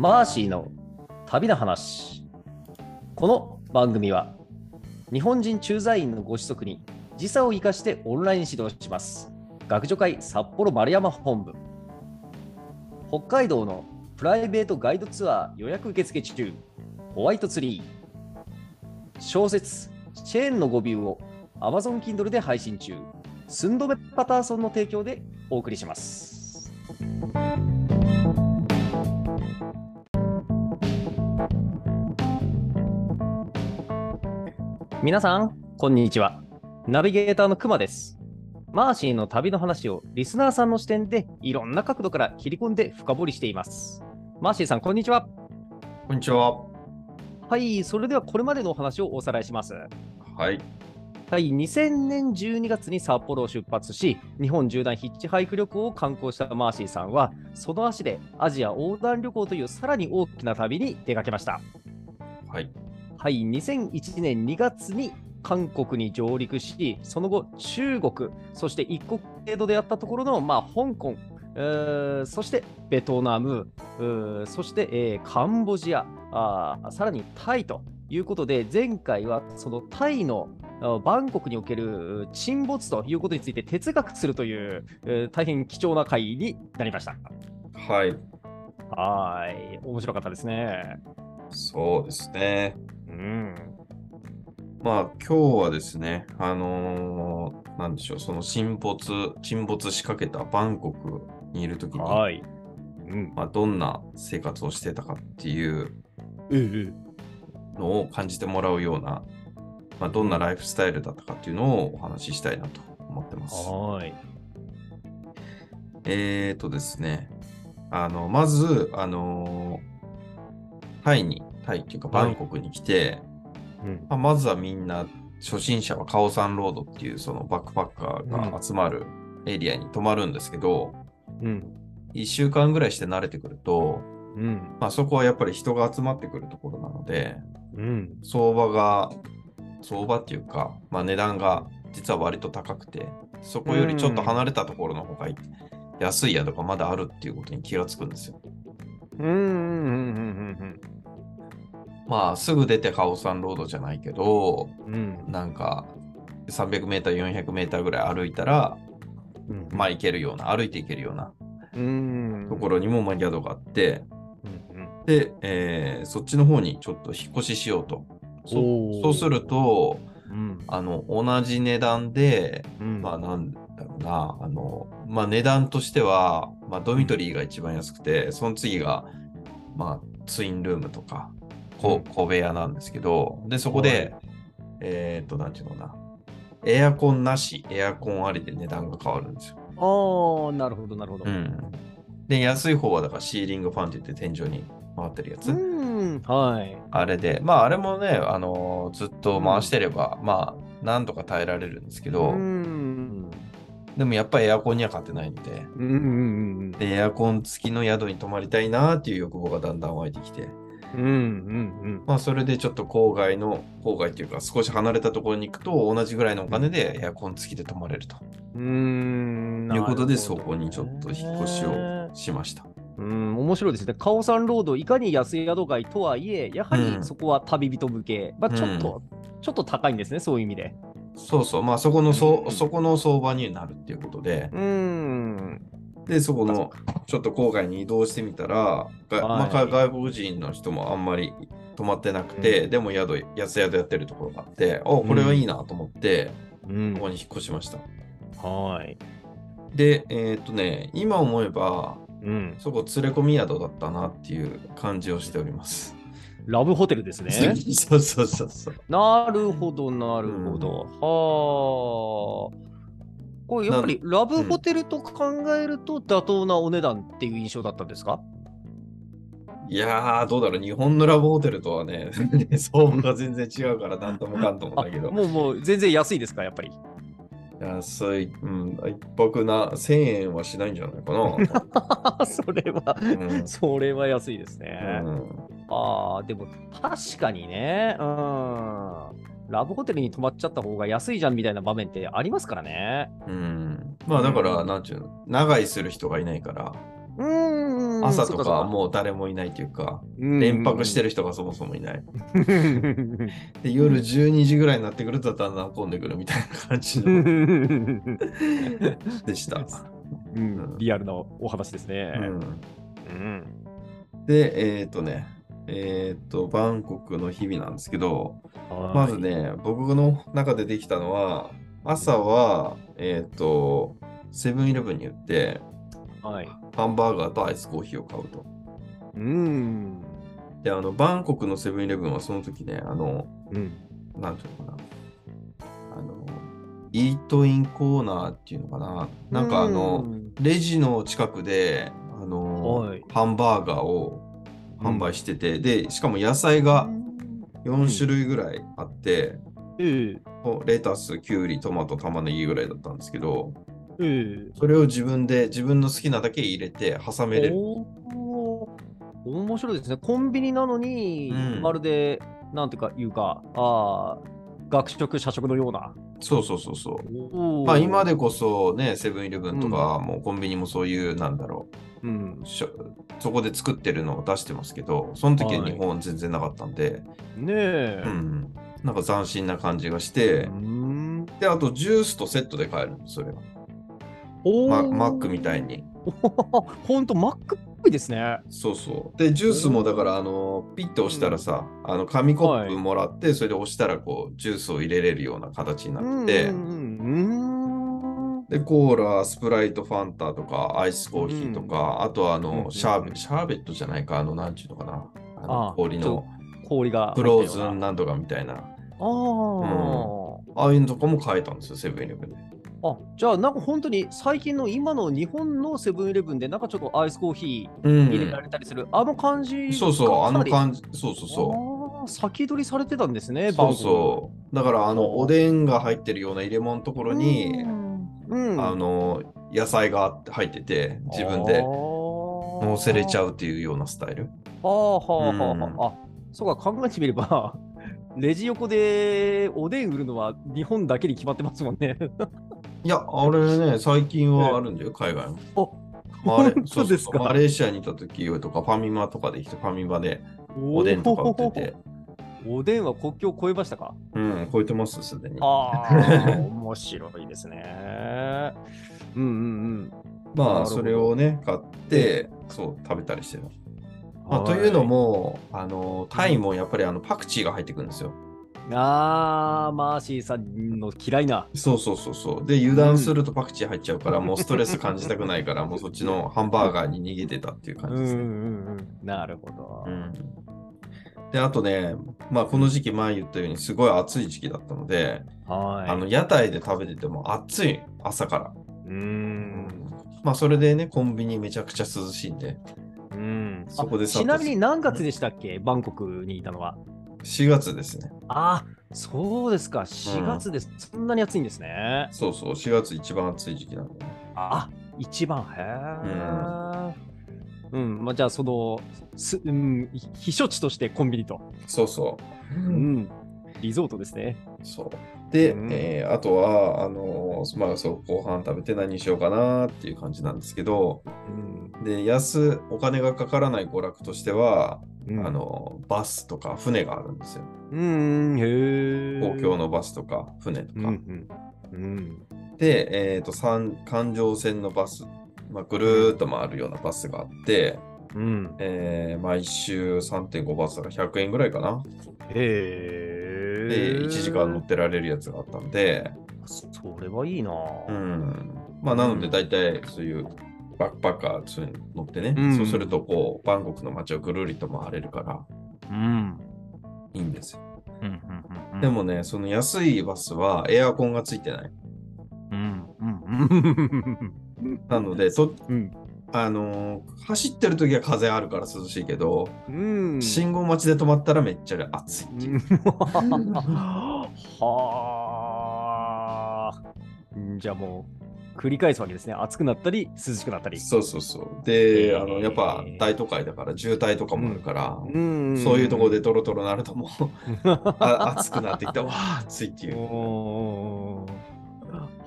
マーシーの旅の話。この番組は日本人駐在員のご子息に時差を生かしてオンライン指導します。学助会札幌丸山本部。北海道のプライベートガイドツアー予約受付中。ホワイトツリー。小説チェーンの語尾を Amazon Kindle で配信中。スンドメ・パターソンの提供でお送りします。皆さん、こんにちは。ナビゲーターのくまです。マーシーの旅の話をリスナーさんの視点でいろんな角度から切り込んで深掘りしています。マーシーさん、こんにちは。こんにちは。はい、それではこれまでのお話をおさらいします。はい。はい、2000年12月に札幌を出発し、日本縦断ヒッチハイク旅行を観光したマーシーさんは、その足でアジア横断旅行というさらに大きな旅に出かけました。はい。はい、2001年2月に韓国に上陸し、その後、中国、そして一国程度でやったところの、まあ、香港、えーそしてベトナム、そして、えーカンボジアさらにタイということで、前回はそのタイのあバンコクにおける沈没ということについて哲学するという、えー大変貴重な回になりました。はい。はーい、面白かったですね。そうですね。うん。まあ、今日はですね、あのーなんでしょう、その沈没、沈没しかけたバンコクにいるときに、はい。うん。まあ、どんな生活をしてたかっていううんのを感じてもらうような、まあ、どんなライフスタイルだったかっていうのをお話ししたいなと思ってます。はーい。えーとですね、あの、まず、あのータイに、タイっていうかバンコクに来て、うん。まあ、まずはみんな、初心者はカオサンロードっていうそのバックパッカーが集まるエリアに泊まるんですけど、うん。1週間ぐらいして慣れてくると、うん。まあ、そこはやっぱり人が集まってくるところなので、うん。相場が、相場っていうか、まあ、値段が実は割と高くて、そこよりちょっと離れたところの方がいい安い宿がまだあるっていうことに気がつくんですよ。うん。うん。うん。まあ、すぐ出てカオサンロードじゃないけど、うん。なんか、300メーター、400メーターぐらい歩いたら、うん。まあ行けるような、歩いて行けるようなうん。ところにもまあ宿があって、うん。で、えーそっちの方にちょっと引っ越ししようと。そそうすると、うん。あの、同じ値段で、うん。まあなんだろうな、あの、まあ値段としては、まあドミトリーが一番安くて、その次が、まあツインルームとか、こうん小部屋なんですけど、で、そこで、えっ、と、なんていうのかな、エアコンなし、エアコンありで値段が変わるんですよ。ああ、なるほど、なるほど。うん。で、安い方はだからシーリングファンって言って天井に回ってるやつ。うん。はい。あれで、まああれもね、あのーずっと回してれば、まあなんとか耐えられるんですけど、うん。でもやっぱりエアコンには勝てないんで、うん。うん。で、エアコン付きの宿に泊まりたいなっていう欲望がだんだん湧いてきて、うん。うん。まあそれでちょっと郊外の、郊外っていうか少し離れたところに行くと同じぐらいのお金でエアコン付きで泊まれるとうん。いうことで、そこにちょっと引っ越しをしました。うん、面白いですね。カオサンロード、いかに安い宿街とはいえ、やはりうんそこは旅人向け、まあ、ちょっと、ちょっと高いんですね、そういう意味で。そうそう、まあそこのそ、うんそこの相場になるっていうことで、うん。で、そこのちょっと郊外に移動してみたら、がまあ、外国人の人もあんまり泊まってなくて、でも宿、安宿やってるところがあって、おこれはいいなと思って、うんここに引っ越しました。はい。で、えーっとね、今思えば、うん。そこ連れ込み宿だったなっていう感じをしております。ラブホテルですね。そうそうそうそう。なるほど、なるほど。はあ。これやっぱりラブホテルと考えると妥当なお値段っていう印象だったんですか、いやー、どうだろう、日本のラブホテルとはね、相場が全然違うから、なんともかんともあだけど。もうもう全然安いですか、やっぱり？安い、うん、一泊な1000円はしないんじゃないかな。それは、うんそれは安いですね。うんああ、でも確かにね、うん。ラブホテルに泊まっちゃった方が安いじゃんみたいな場面ってありますからね。うん、まあだから、うんなんちゅうの、長居する人がいないから、うーん。ん朝とかはもう誰もいないというか、う連泊してる。る人がそもそもいない。で、夜12時ぐらいになってくるとだんだん混んでくるみたいな感じのでした。うんリアルなお話ですね。うんうんで、えっ、とね、えっ、と、バンコクの日々なんですけど、まず、ね、僕の中でできたのは、朝は、えっ、と、セブンイレブンに行って、はい。ハンバーガーとアイスコーヒーを買うと。うん。で、あの、バンコクのセブンイレブンはその時ね、あの、うん。なんていうのかな。あの、イートインコーナーっていうのかな。なんかあの、レジの近くで、あの、はいハンバーガーを販売してて、で、しかも野菜が4種類ぐらいあって、ええレタス、キュウリ、トマト、玉ねぎぐらいだったんですけど、ええそれを自分で自分の好きなだけ入れて挟めれる。面白いですね。コンビニなのに、うんまるで、なんていうか、いうか、ああ、学食、社食のような。そうそうそうそう。まあ今でこそね、セブンイレブンとか、もうコンビニもそういう、なんだろうんう、しょそこで作ってるのを出してますけど、その時ははい日本全然なかったんで、ねえ。うん、なんか斬新な感じがしてう、ん。で、あとジュースとセットで買えるんです、それが。おママックみたいに。ほんと、マックっぽいですね。そうそう。で、ジュースもだから、あの、ピッと押したらさ、あの、紙コップもらって、それで押したら、こう、ジュースを入れれるような形になってて、うんうんうん。で、コーラ、スプライト、ファンタとか、アイスコーヒーとか、あとは、あうんうんの、シャーベシャーベットじゃないか、あの、なんちゅうのかな。ああのあ氷の氷がフローズンなんとかみたいな。ああ、ああいうのとかも買えたんですよ、セブンイレブンで。あじゃあなんか本当に最近の今の日本のセブンイレブンでなんかちょっとアイスコーヒうー入れらん。れたりする、あの感じそうそう、あのじ感じ、そうそうそう。先取りされてたんですね、そうそう。だから、あの、おおでんが入ってるような入れ物のとこうろに、うん、うんあの、野菜が入ってて、自分で乗せれちゃう。うっていうようなスタイル。はあはあはあ、うんあそうか、考えてみれば、レジ横でおでん売るのは日本だけに決まってますもんね。いや、あれね、最近はあるんだよ、海外も。おマレ 本当ですかそうそうマレーシアにいた時とか、ファミマとかで来て、ファミマでおでんとか売ってて、おでんは国境を越えましたか？うん、超えてます、すでに。ああ、面白いですね。うんうんなまあ、それをね、買って、そう、食べたりしてる。うん。まあ、というのも、あの、タイもやっぱりあのパクチーが入ってくるんですよ。ああ、マーシーさんの嫌いな。そうそうそうそう。で、油断するとパクチー入っちゃうから、もうストレス感じたくないから、もうそっちのハンバーガーに逃げてたっていう感じですね。うんうんうん。なるほど。うんで、あとね、まあこの時期前言ったようにすごい暑い時期だったので、はい。あの屋台で食べてても暑い、朝から。うーん。まあそれでね、コンビニめちゃくちゃ涼しいんで、うん。そこでちなみに何月でしたっけ？バンコクにいたのは。4月ですね。あそうですか。4月です。そんなに暑いんですね。そうそう、4月一番暑い時期なんでね。あ一番。へえ。うん。まあ、じゃあ、その、すうん、避暑地としてコンビニと。そうそう。うん。リゾートですね。そう。で、うんえーあとは、あのーまあそう、後半食べて何にしようかなっていう感じなんですけど、うん。で、安、お金がかからない娯楽としては、うんあ、の、バスとか船があるんですよ。うん、へえ。公共のバスとか船とか。うんうん。うん。で、えっ、と、三環状線のバス、まあ、ぐるーっと回るようなバスがあって、うん。えー毎週3.5バスだから100円ぐらいかな。へえ。で、1時間乗ってられるやつがあったんで、それはいいな。うん。まあ、なので、大体そういうバックパッカーそういうの乗ってね、うんそうすると、こう、バンコクの街をぐるりと回れるからうん。いいんですよ。うんうんうん。で、もね、その安いバスはエアコンがついてない。うんうんうん。なので、とうん。あのー走ってる時は風あるから涼しいけど、うん。信号待ちで止まったらめっちゃ暑いっていう。はあ。じゃあもう、繰り返すわけですね。暑くなったり、涼しくなったり。そうそうそう。で、へーあのやっぱ大都会だから渋滞とかもあるから、うんそういうところでトロトロなるともう あ暑くなってきたわあ暑いっていう。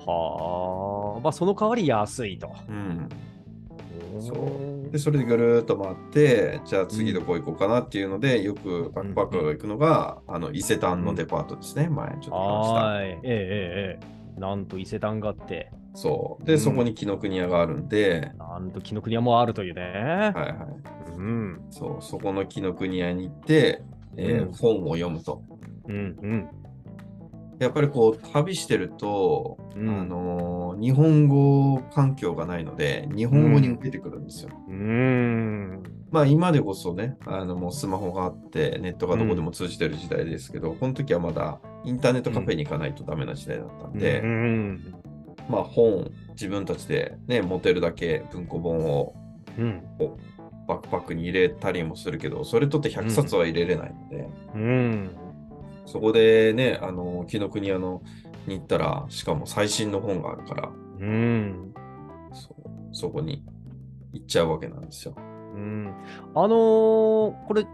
はあ。まあ、その代わり安いと。うん、そうでそれでぐるーっと回ってじゃあ次どこ行こうかなっていうので、よくバックパッカーが行くのが、あの伊勢丹のデパートですね、前ちょっと話した。はい。ええええええ。なんと伊勢丹があって、そうで、うんそこに紀ノ国屋があるんで、なんと紀ノ国屋もあるというね。はいはい、うん。そうそこの紀ノ国屋に行って、えーうん本を読むと。うんうん。やっぱりこう旅してると、うんあのー日本語環境がないので日本語に受けてくるんですよ。うん。まあ今でこそねあのもうスマホがあってネットがどこでも通じてる時代ですけど、この時はまだインターネットカフェに行かないとダメな時代だったんで、うん。まあ本自分たちでね持てるだけ文庫本をうん。バックパックに入れたりもするけどそれとって100冊は入れれないので、うん。そこでねあの紀ノ国屋のに行ったらしかも最新の本があるからうん。そうそこに行っちゃうわけなんですよ。うん。あのーこれ、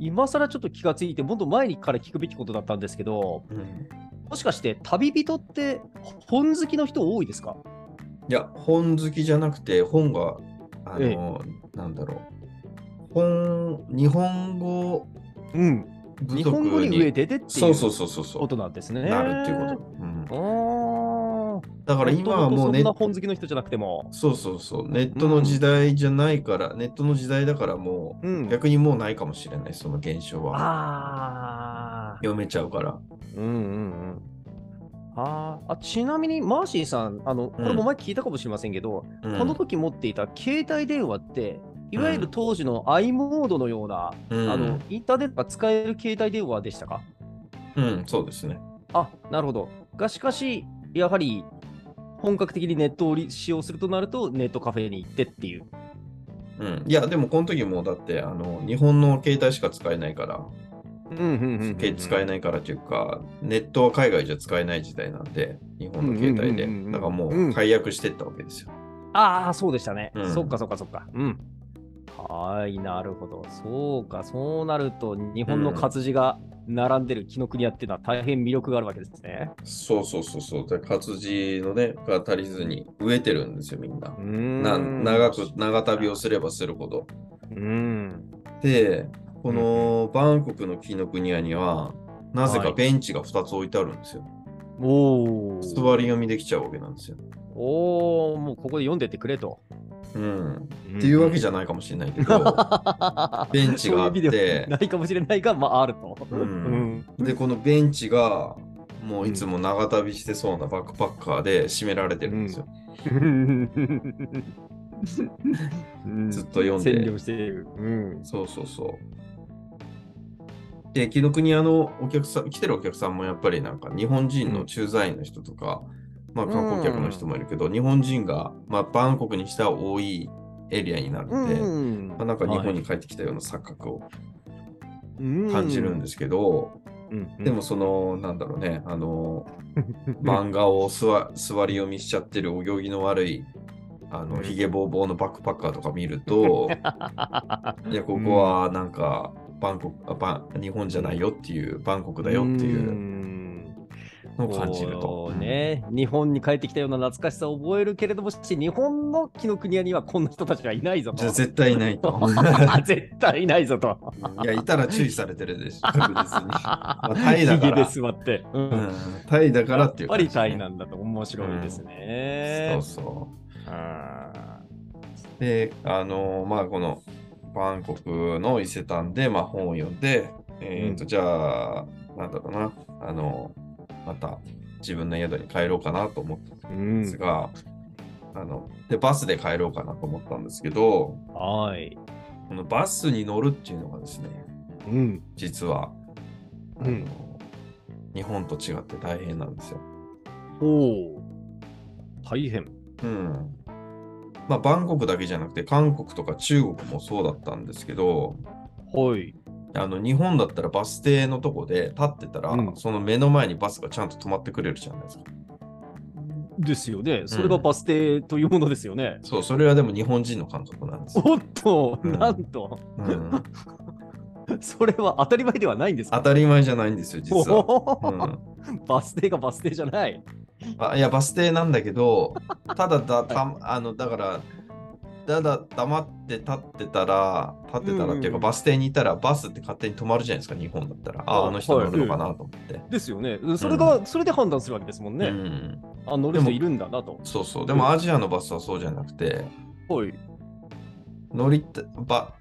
今更ちょっと気がついて、もっと前にから聞くべきことだったんですけど、うんもしかして旅人って本好きの人多いですか？いや、本好きじゃなくて、本が、あの、なんだろう。本、日本語うん。日本語に植えててっていうそうそうそうそうそう。ことなんですね。なるっていうこと。うんと。だから今はもうネット、そんな本好きの人じゃなくても。そうそうそう、ネットの時代じゃないから、ネットの時代だからもう、うん。逆にもうないかもしれない、その現象は。ああ。読めちゃうから。うんうんうん。あーあちなみにマーシーさん、あのこれも前聞いたかもしれませんけど、うんこの時持っていた携帯電話って、いわゆる当時の i モードのような、うんあのインターネットが使える携帯電話でしたか？うん、そうですね。あなるほど。がしかし、やはり本格的にネットを利使用するとなると、ネットカフェに行ってっていう。うん。いや、でもこの時もだって、あの、日本の携帯しか使えないから、うんうんうんうん使えないからというか、ネットは海外じゃ使えない時代なんで、日本の携帯で。うんうんうんうんだからもうんう解約してったわけですよ。ああ、そうでしたね。うんそっかそっかそっか。うん。はい、なるほど。そうか、そうなると、日本の活字が並んでる紀ノ国屋っていうのは大変魅力があるわけですね。そうそうそうそう。で活字のね、が足りずに植えてるんですよ、みんな。んな長く、長旅をすればするほど。うん。で、このバンコクの紀ノ国屋には、なぜかはいベンチが2つ置いてあるんですよ。おお。座り読みできちゃうわけなんですよ。おお、もうここで読んでってくれと。うん。っていうわけじゃゃないかもしれないけど、ベンチがあってないかもしれないが、まああると。うんで、このベンチが、もういつも長旅してそうなバックパッカーで締められてるんですよ。うんずっと読んで占領している。うん。そうそうそう。で、紀ノ国屋のお客さん、来てるお客さんもやっぱりなんか日本人の駐在員の人とか、まあ観光客の人もいるけど、日本人が、まあ、バンコクにしては多いエリアになるので、うん。まあ、なんか日本に帰ってきたような錯覚を感感じるんですけど、うんでもその、なんだろうね、あの、漫画を座座り読みしちゃってるお行儀の悪い、あの、うん。ひげぼうぼうのバックパッカーとか見ると、いや、ここはなんか、バンコクあバン、日本じゃないよっていう、バンコクだよっていうのを感じるとね、日本に帰ってきたような懐かしさを覚えるけれども、し日本の紀ノ国屋にはこんな人たちはいないぞと。じゃあ絶対いないと。絶対いないぞと。いや、いたら注意されてるでしょ、確実に。あタイだからで座って。ううんん、タイだからっていうやっぱりタイなんだと面白いですね。そうそう。あで、あのまあ、このバンコクの伊勢丹で、まあ、本を読んで、えっ、と、うんじゃあ、なんだろうな、あの、また自分の宿に帰ろうかなと思ったんんですが、あの、で、バスで帰ろうかなと思ったんですけど、はい。このバスに乗るっていうのがですね、うん。実は、あのうん日本と違って大変なんですよ。おお。大変。うん。まあ、バンコクだけじゃなくて、韓国とか中国もそうだったんですけど、はい。あの日本だったらバス停のとこで立ってたら、うんその目の前にバスがちゃんと止まってくれるじゃないですか。ですよね。それがバス停というものですよね。そう、それはでも日本人の感覚なんですよ。おっと、うんなんと、うん、それは当たり前ではないんですか？当たり前じゃないんですよ、実は。うんバス停がバス停じゃない。あいや、バス停なんだけど、ただだたあのだから、ただ黙って立ってたら、立ってたらっていうか、うんバス停にいたら、バスって勝手に止まるじゃないですか、日本だったら。あ、はいあの人乗るのかなと思って。ですよね。それが、それで判断するわけですもんね。うん、あ、乗る人いるんだなと。そうそう。でもアジアのバスはそうじゃなくて、はい。乗りたば、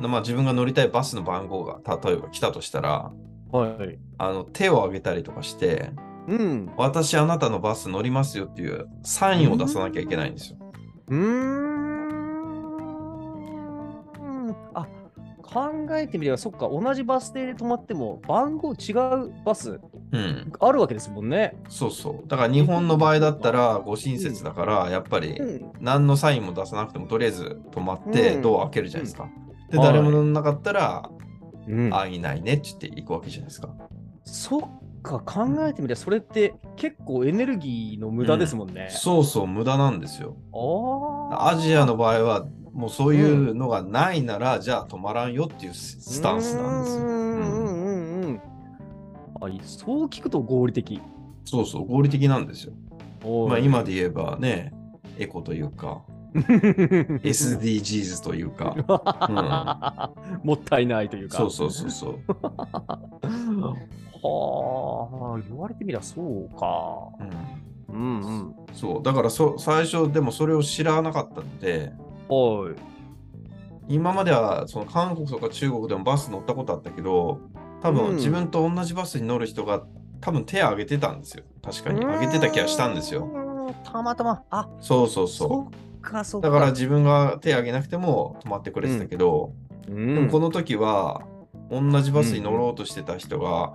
まあ、自分が乗りたいバスの番号が例えば来たとしたら、はい。あの手を挙げたりとかして、うん。私あなたのバス乗りますよっていうサインを出さなきゃいけないんですよ。うーん。考えてみれば、そっか、同じバス停で止まっても、番号違うバスうん。あるわけですもんね。そうそう。だから日本の場合だったら、ご親切だから、やっぱりん。何のサインも出さなくても、とりあえず止まってうんドア開けるじゃないですか。で、はい誰も乗んなかったら、うん、あ、いないねって言って行くわけじゃないですか。そっか、考えてみれば、それって結構エネルギーの無駄ですもんね。そうそう、無駄なんですよ。あアジアの場合は、もうそういうのがないなら、じゃあ止まらんよっていうススタンスなんですよ。うんうんうんうんうん。あいそう聞くと合理的。そうそう、合理的なんですよ。まあ、今で言えばね、エコというか、SDGs というか、もったいないというか。そうそうそうそう。はあ、言われてみりゃそうか。うんうんうん。そう、だからそ最初、でもそれを知らなかったので、おい。今まではその韓国とか中国でもバス乗ったことあったけど、多うん分自分と同じバスに乗る人が多分手を挙げてたんですよ。確かに。挙げてた気がしたんですよ。たまたま。あ、そうそうそそっかそ。か。だから自分が手を挙げなくても止まってくれてたけど、うん、でもこの時は同じバスに乗ろうとしてた人が、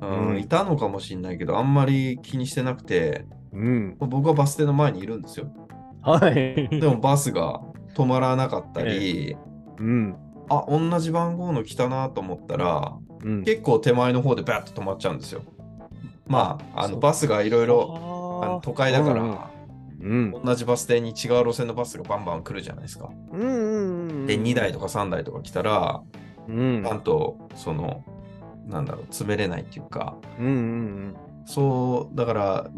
うんうんいたのかもしれないけど、あんまり気にしてなくて、うん。僕はバス停の前にいるんですよ。はい。でもバスが止まらなかったり、うん。あ、同じ番号の来たなと思ったら、うん。結構手前の方でバッと止まっちゃうんですよ。まあ、あのバスがいろいろ都会だかうんら、うん。同じバス停に違う路線のバスがバンバン来るじゃないですか。うんうんうん。で、2台とか3台とか来たら、うん。ちゃんと、その、なんだろう、詰めれないっていうか、うんうんそう、だから、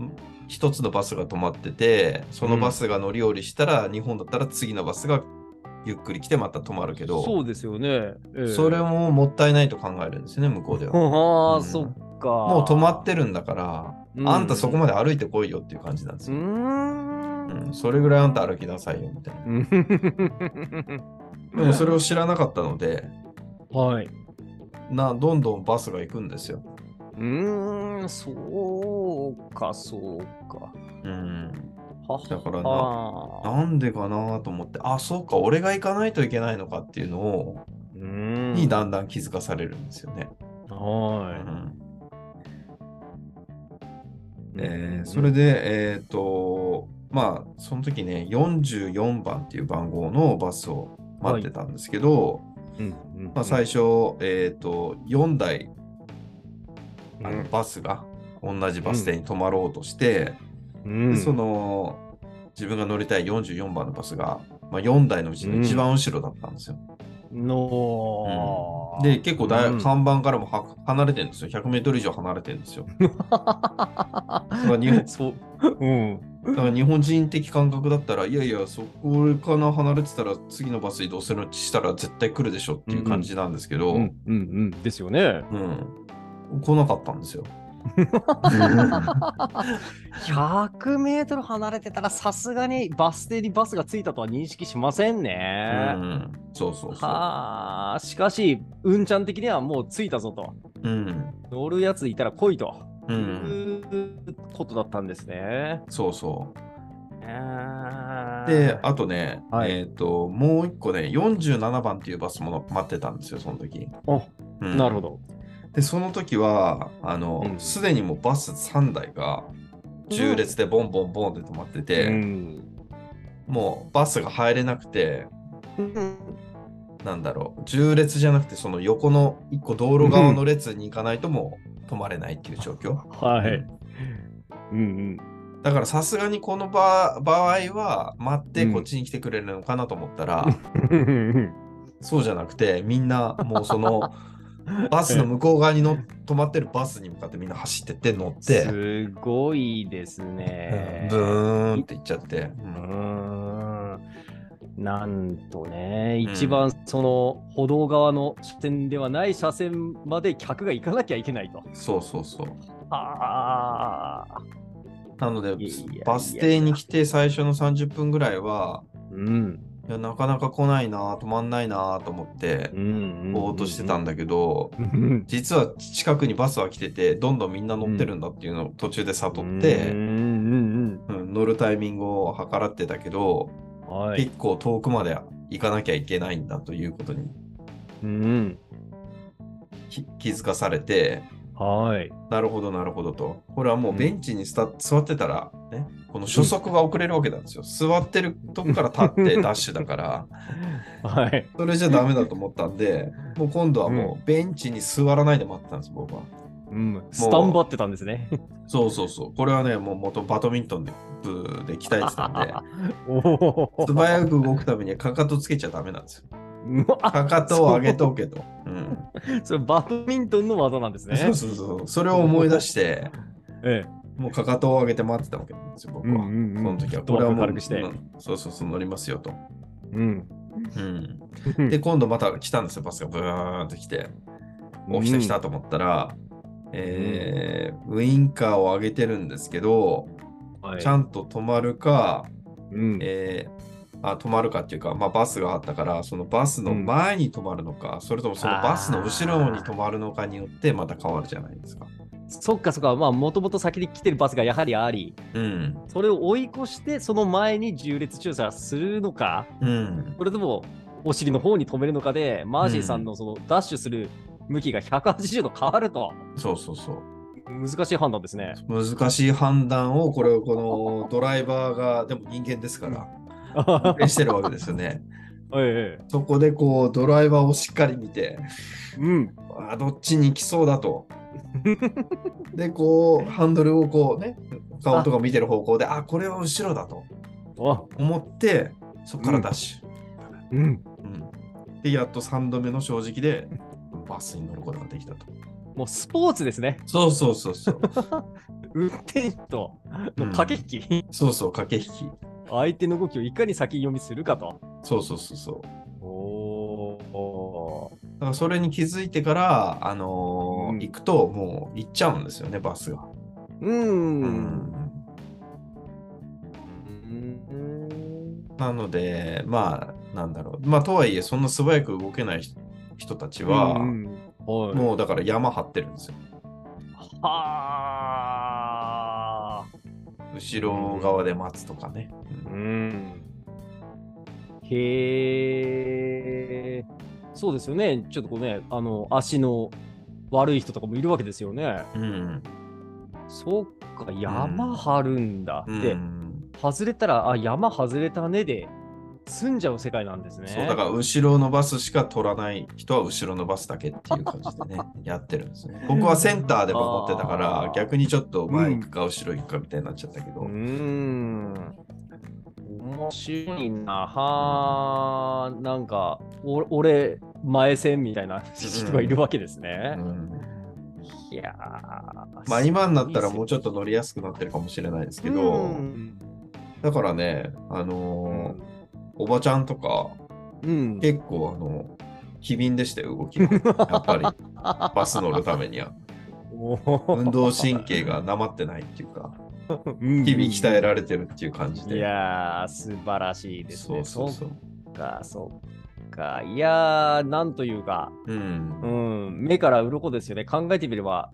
一つのバスが止まってて、そのバスが乗り降りしたら、日本だったら次のバスがゆっくり来てまた止まるけうん。ど、そうですよね。ええそれももったいないと考えるんですね、向こうでは。ああ、うんそっか。もう止まってるんだから、うんあんたそこまで歩いてこいよっていう感じなんですうーよ。ん。うんそれぐらいあんた歩きなさいよみたいな。う んでもそれを知らなかったので、はい。などんどんバスが行くんですよ。うーん、そうか、そうか。うん、だからなはなんでかなと思って、あ、そうか、俺が行かないといけないのかっていうのを、うーん。にだんだん気づかされるんですよね。うはんい。えーそれで、えっ、と、まあ、その時ね、44番っていう番号のバスを待ってたんですけど、うん、うんまあ、最初、えっ、と、4台あのうんバスが同じバス停に止まろうとして、うんでその自分が乗りたい44番のバスが、まあ、4台のうちの一番後ろだったんですよ。のーで、結構だい、うん看板からもは離れてるんですよ。100メートル以上離れてるんですよ。ら日本 そう。うん。だから日本人的感覚だったら、いやいや、そこから離れてたら次のバス移動するしたら絶対来るでしょっていう感じなんですけど、うん、うん、うん。ですよね。うん来なかったんですよ。100メートル離れてたらさすがにバス停にバスが着いたとは認識しませんうね。ん、そうそうそう。はあ、しかし、うんちゃん的にはもう着いたぞと。うん、乗るやついたら来いと。う、いうんことだったんですね。そうそう。あーで、あとね、はいえっ、と、もう一個ね、47番っていうバスも待ってたんですよ、その時。おうんなるほど。で、その時は、あのう、ん。すで、にもうバス3台が、縦列でボンボンボンって止まってて、うん。もうバスが入れなくて、なんだろう、縦列じゃなくて、その横の一個道路側の列に行かないともう止まれないっていう状況。はい。うんだからさすがにこの場場合は待ってうんこっちに来てくれるのかなと思ったら、うん。そうじゃなくてみん。なもうそのバスの向こう側にの止まってるバスに向かってみんな走ってって乗って、すごいですうんね。ブーンって行っちゃって、ううんなんとね、一番その歩道側の車線ではない車線まで客が行かなきゃいけないと。そうそうそう。ああ。なのでバス停に来て最初の30分ぐらいは、うん。いやなかなか来ないな、止まんないなと思ってう、ん。ぼーっとしてたんだけど、うん。実は近くにバスは来てて、どんどんみんな乗ってるんだっていうのを途中で悟っうんて、うんうん乗るタイミングを計らってたけど、うん。はい。結構遠くまで行かなきゃいけないんだということにうん。き気づかされて、はい。なるほど、なるほどと。これはもうベンチに座ってたら、ね、この初速が遅れるわけなんですよ。座ってるとこから立って ダッシュだから、はい。それじゃダメだと思ったんで、もう今度はもうベンチに座らないで待ってたんです、僕は。うん。スタンバってたんですね。そうそうそう。これはね、もう元バドミントンで部で鍛えてたんで、おお。素早く動くためにはかかとつけちゃダメなんですよ。あかかとを上げとけと。うん。それバドミントンの技なんですね。そうそうそう。それを思い出して、えもうかかとを上げて待ってたわけなんですよ、僕は。うんうんうんその時は。これはもう、そうそうそう、乗りますよと。え。うん。うん。で、今度また来たんですよ、バスがブーンと来て。お、来た来たと思ったら、えーウインカーを上げてるんですけど、はいちゃんと止まるか、うんえーあ止まるかっていうか、まあ、バスがあったから、そのバスの前に止まるのか、それともそのバスの後ろに止まるのかによってまた変わるじゃないですか。そっかそっか、まあ、もともと先に来てるバスがやはりあり、うん。それを追い越して、その前に重列駐車するのか、うん。それともお尻の方に止めるのかで、マーシーさんのそのダッシュする向きが180度変わると、そうそうそう。難しい判断ですね。難しい判断を、これをこのドライバーが、でも人間ですから、運転してるわけですよね。ええそこでこう、ドライバーをしっかり見て、うん。あどっちに来そうだと。で、こう、ハンドルをこうね、顔とか見てる方向で、あ、これは後ろだとあ思って、そこからダッシュ。うん。うんで、やっと3度目の正直で、バスに乗ることができたと。もうスポーツですね。そうそうそうそう。運転手との駆け引き、そうそう、駆け引き。相手の動きをいかに先読みするかと。そうそうそうそう。おおだからそれに気づいてから、あのーうん行くともう行っちゃうんですよね、バスが。ー。うーん。うんなので、まあ、なんだろう。まあ、とはいえ、そんな素早く動けない人人たちは、うんはい、もうだから山張ってるんですよ。はあ。後ろ側で待つとかね。ううんん。へえ。そうですよね。ちょっとこうね、あの、足の悪い人とかもいるわけですよね。うん。そっか、山張るんだ。うんで、外れたら、あ、山外れたねで、済んじゃう世界なんですね。そう、だから後ろのバスしか取らない人は後ろのバスだけっていう感じでね、やってるんですね。僕はセンターで守ってたかあらー、逆にちょっと前行くか後ろ行くかみたいになっちゃったけど。うーん。面白いな。はあ、なんか、お俺、前線みたいな人がいるわけですね。うんいやーまあ今になったらもうちょっと乗りやすくなってるかもしれないですけど、うんだからね、あのーおばちゃんとかうん。結構あの、機敏でしたよ、動きが。やっぱり、バス乗るためには。運動神経がなまってないっていうか、うん日々鍛えられてるっていう感じで。いやー、素晴らしいですそうね。そうそう。っか、そっか。いやー、なんというか、うんう。ん、目から鱗ですよね。考えてみれば、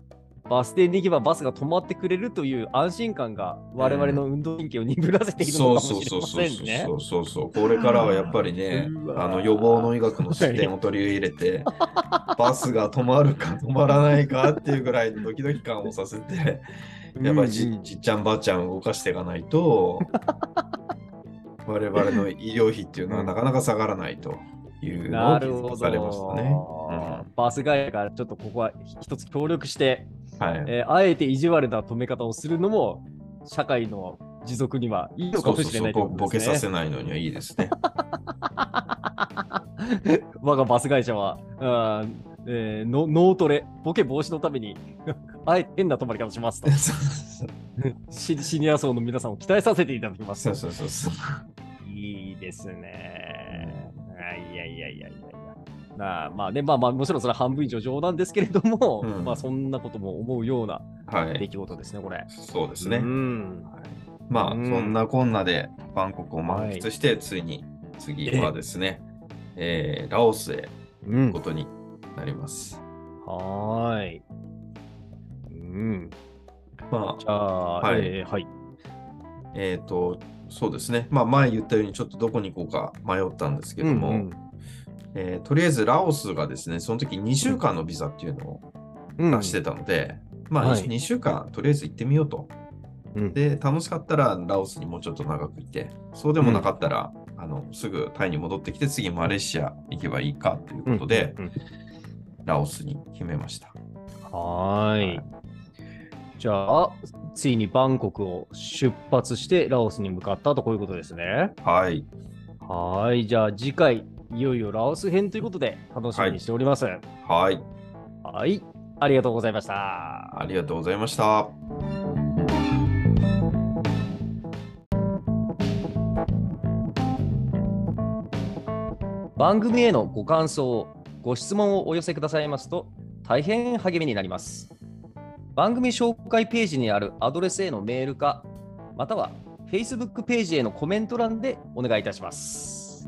バス停に行けばバスが止まってくれるという安心感が我々の運動神経を鈍らせているのそうかもしれませんねそ。うそうそう。これからはやっぱりね、あの予防の医学の視点を取り入れて、バスが止まるか止まらないかっていうぐらいのドキドキ感をさせて、やっぱりじ,、うんじっちゃんばあちゃんを動かしていかないと、我々の医療費っていうのはなかなか下がらないというのを気づかれましたね。ど。バス会社がちょっとここは一つ協力して、はい。えーあえて意地悪な止め方をするのも社会の持続にはいいのかもしれないとそうそうそうぼボケ。させないのにはいいですね。我がバス会社は、うんえーの脳トレ、ボケ防止のために、あえて変な止まり方しますと シ。シニア層の皆さんを期待させていただきますそう。そうそうそう。いいですね。いやいやいやいやいや。まあまあね、まあまあ、もちろんそれは半分以上冗談ですけれども、うんまあそんなことも思うようなはい。出来事ですね、これ。そうですね。うん。まあ、うんそんなこんなでバンコクを満喫して、ついに次はですね、えーラオスへうん行くこ。とになります。はーい。うん。まじゃあ、はいえーはい。あ、えっ、と、そうですね。まあ、前言ったように、ちょっとどこに行こうか迷ったんですけども、うんうんえーとりあえずラオスがですね、その時2週間のビザっていうのをうん出してたので、まあ、はい2週間とりあえず行ってみようと。うんで、楽しかったらラオスにもうちょっと長くいて、そうでもなかったら、あのすぐタイに戻ってきて、次マレーシア行けばいいかということで、うんうんラオスに決めました。はーい。じゃあ、ついにバンコクを出発してラオスに向かったとこういうことですね。はい。はーい。じゃあ次回、いよいよラオス編ということで楽しみにしております。はい。はい。ありがとうございました。ありがとうございました。番組へのご感想、ご質問をお寄せくださいますと大変励みになります。番組紹介ページにあるアドレスへのメールか、または Facebook ページへのコメント欄でお願いいたします。